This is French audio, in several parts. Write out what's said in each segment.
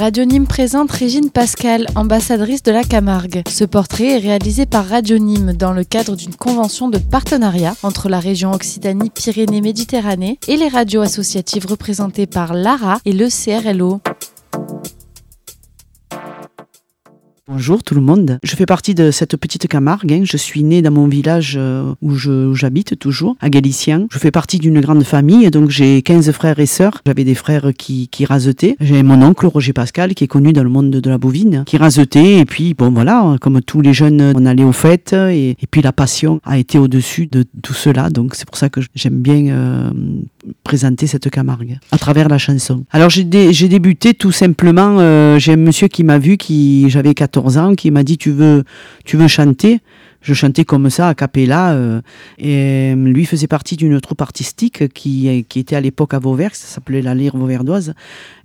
Radio présente Régine Pascal, ambassadrice de la Camargue. Ce portrait est réalisé par Radio dans le cadre d'une convention de partenariat entre la région Occitanie-Pyrénées-Méditerranée et les radios associatives représentées par l'ARA et le CRLO. Bonjour tout le monde. Je fais partie de cette petite Camargue. Hein. Je suis née dans mon village euh, où j'habite toujours, à Galicien. Je fais partie d'une grande famille, donc j'ai 15 frères et sœurs. J'avais des frères qui, qui rasetaient. J'ai mon oncle Roger Pascal qui est connu dans le monde de la bovine, qui rasetait. Et puis bon voilà, comme tous les jeunes, on allait aux fêtes. Et, puis la passion a été au-dessus de tout cela. Donc c'est pour ça que j'aime bien euh, présenter cette Camargue à travers la chanson. Alors j'ai débuté tout simplement. Euh, j'ai un monsieur qui m'a vu, qui j'avais 14 ans qui m'a dit tu veux, tu veux chanter? Je chantais comme ça, à capella. Euh, et euh, lui faisait partie d'une troupe artistique qui, qui était à l'époque à Vauvert, ça s'appelait la Lyre Vauverdoise.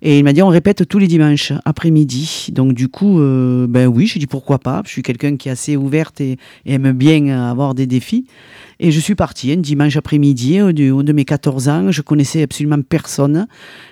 Et il m'a dit on répète tous les dimanches après-midi. Donc du coup, ben oui, j'ai dit pourquoi pas? Je suis quelqu'un qui est assez ouverte et, aime bien avoir des défis. Et je suis partie un dimanche après-midi, au, de mes 14 ans. Je connaissais absolument personne.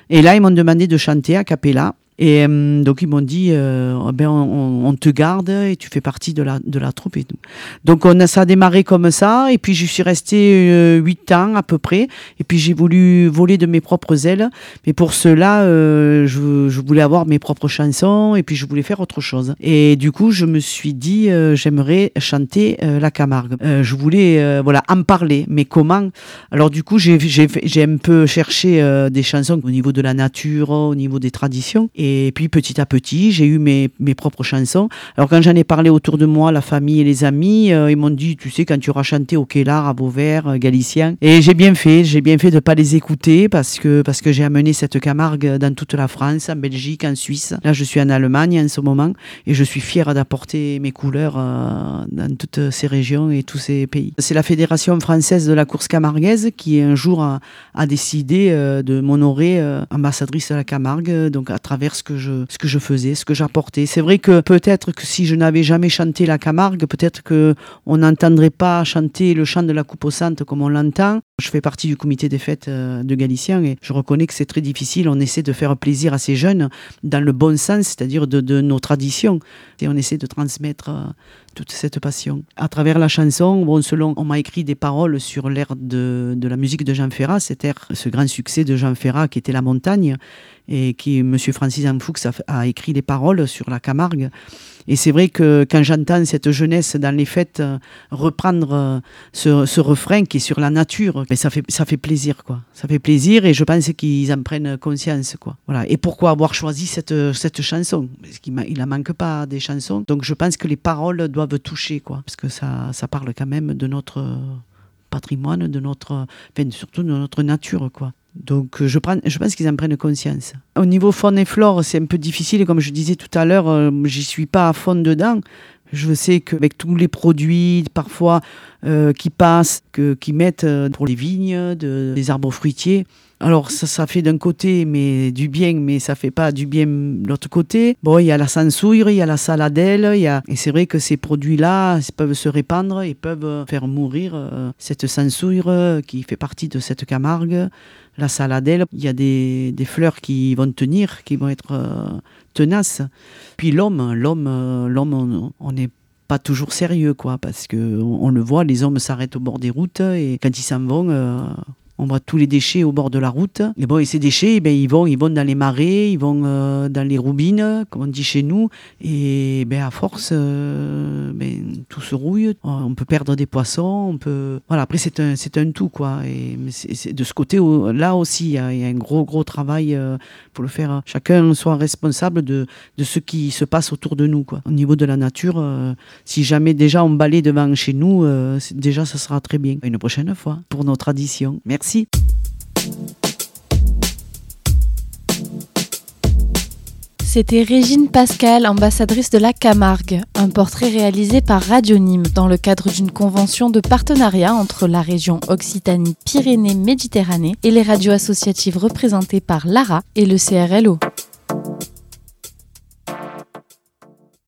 Et là, ils m'ont demandé de chanter à capella. Et euh, donc ils m'ont dit, euh, ben on, te garde et tu fais partie de la, de la troupe et tout. Donc on a, ça a démarré comme ça et puis je suis restée euh, huit ans à peu près et puis j'ai voulu voler de mes propres ailes. Mais pour cela, je, je, voulais avoir mes propres chansons et puis je voulais faire autre chose. Et du coup je me suis dit, j'aimerais chanter la Camargue. je voulais voilà en parler, mais comment? Alors du coup j'ai un peu cherché des chansons au niveau de la nature, au niveau des traditions. Puis petit à petit, j'ai eu mes, mes, propres chansons. Alors quand j'en ai parlé autour de moi, la famille et les amis, euh, ils m'ont dit, tu sais, quand tu auras chanté au Kélar, à Beauvert, euh, Galicien. Et j'ai bien fait, j'ai bien fait de ne pas les écouter parce que, parce que j'ai amené cette Camargue dans toute la France, en Belgique, en Suisse. Là, je suis en Allemagne en ce moment et je suis fier d'apporter mes couleurs euh, dans toutes ces régions et tous ces pays. C'est la Fédération française de la course camarguaise qui un jour a, a décidé de m'honorer ambassadrice de la Camargue, donc à travers ce que je, ce que je faisais, ce que j'apportais. C'est vrai que peut-être que si je n'avais jamais chanté la Camargue, peut-être que on n'entendrait pas chanter le chant de la coupe au centre comme on l'entend. Je fais partie du comité des fêtes euh, de Galicien et je reconnais que c'est très difficile. On essaie de faire plaisir à ces jeunes dans le bon sens, c'est-à-dire de, de, nos traditions. Et on essaie de transmettre euh, toute cette passion. À travers la chanson, bon, selon, on m'a écrit des paroles sur l'air de, la musique de Jean Ferrat, cet air, ce grand succès de Jean Ferrat qui était La Montagne, et qui, M. Francis Anfoux, a, écrit les paroles sur la Camargue. Et c'est vrai que quand j'entends cette jeunesse dans les fêtes euh, reprendre euh, ce, refrain qui est sur la nature, mais ça fait, ça fait plaisir, quoi. Ça fait plaisir et je pense qu'ils en prennent conscience, quoi. Voilà. Et pourquoi avoir choisi cette, cette chanson? Parce qu'il il manque pas des chansons. Donc je pense que les paroles doivent toucher, quoi. Parce que ça, ça parle quand même de notre patrimoine, de notre, enfin, surtout de notre nature, quoi. Donc euh, je, prends, je pense qu'ils en prennent conscience. Au niveau faune et flore, c'est un peu difficile, comme je disais tout à l'heure, euh, j'y suis pas à fond dedans. Je sais qu'avec tous les produits, parfois, euh, qui passent, que, qui mettent pour les vignes, de, des arbres fruitiers, alors ça, fait d'un côté mais du bien, mais ça fait pas du bien de l'autre côté. Bon, il y a la sansouille, il y a la saladelle, il y a... et c'est vrai que ces produits-là peuvent se répandre et peuvent faire mourir cette sansouille qui fait partie de cette Camargue la saladelle, il y a des, fleurs qui vont tenir, qui vont être euh, tenaces. Puis l'homme, l'homme, euh, l'homme, on n'est pas toujours sérieux, quoi, parce que on, le voit, les hommes s'arrêtent au bord des routes et quand ils s'en vont, euh, on voit tous les déchets au bord de la route. Et bon, et ces déchets, ben, ils vont, ils vont dans les marais, ils vont euh, dans les roubines, comme on dit chez nous. Et ben, à force, euh, ben, tout se rouille. On peut perdre des poissons, on peut. Voilà. Après, c'est un, c'est un tout, quoi. Et c'est, de ce côté-là aussi, il y, a, un gros, gros travail euh, pour le faire. Chacun soit responsable de, de ce qui se passe autour de nous, quoi. Au niveau de la nature, si jamais déjà on balaye devant chez nous, déjà ça sera très bien. Une prochaine fois pour nos traditions. C'était Régine Pascal, ambassadrice de la Camargue, un portrait réalisé par Radio Nîmes dans le cadre d'une convention de partenariat entre la région Occitanie-Pyrénées-Méditerranée et les radios associatives représentées par l'ARA et le CRLO.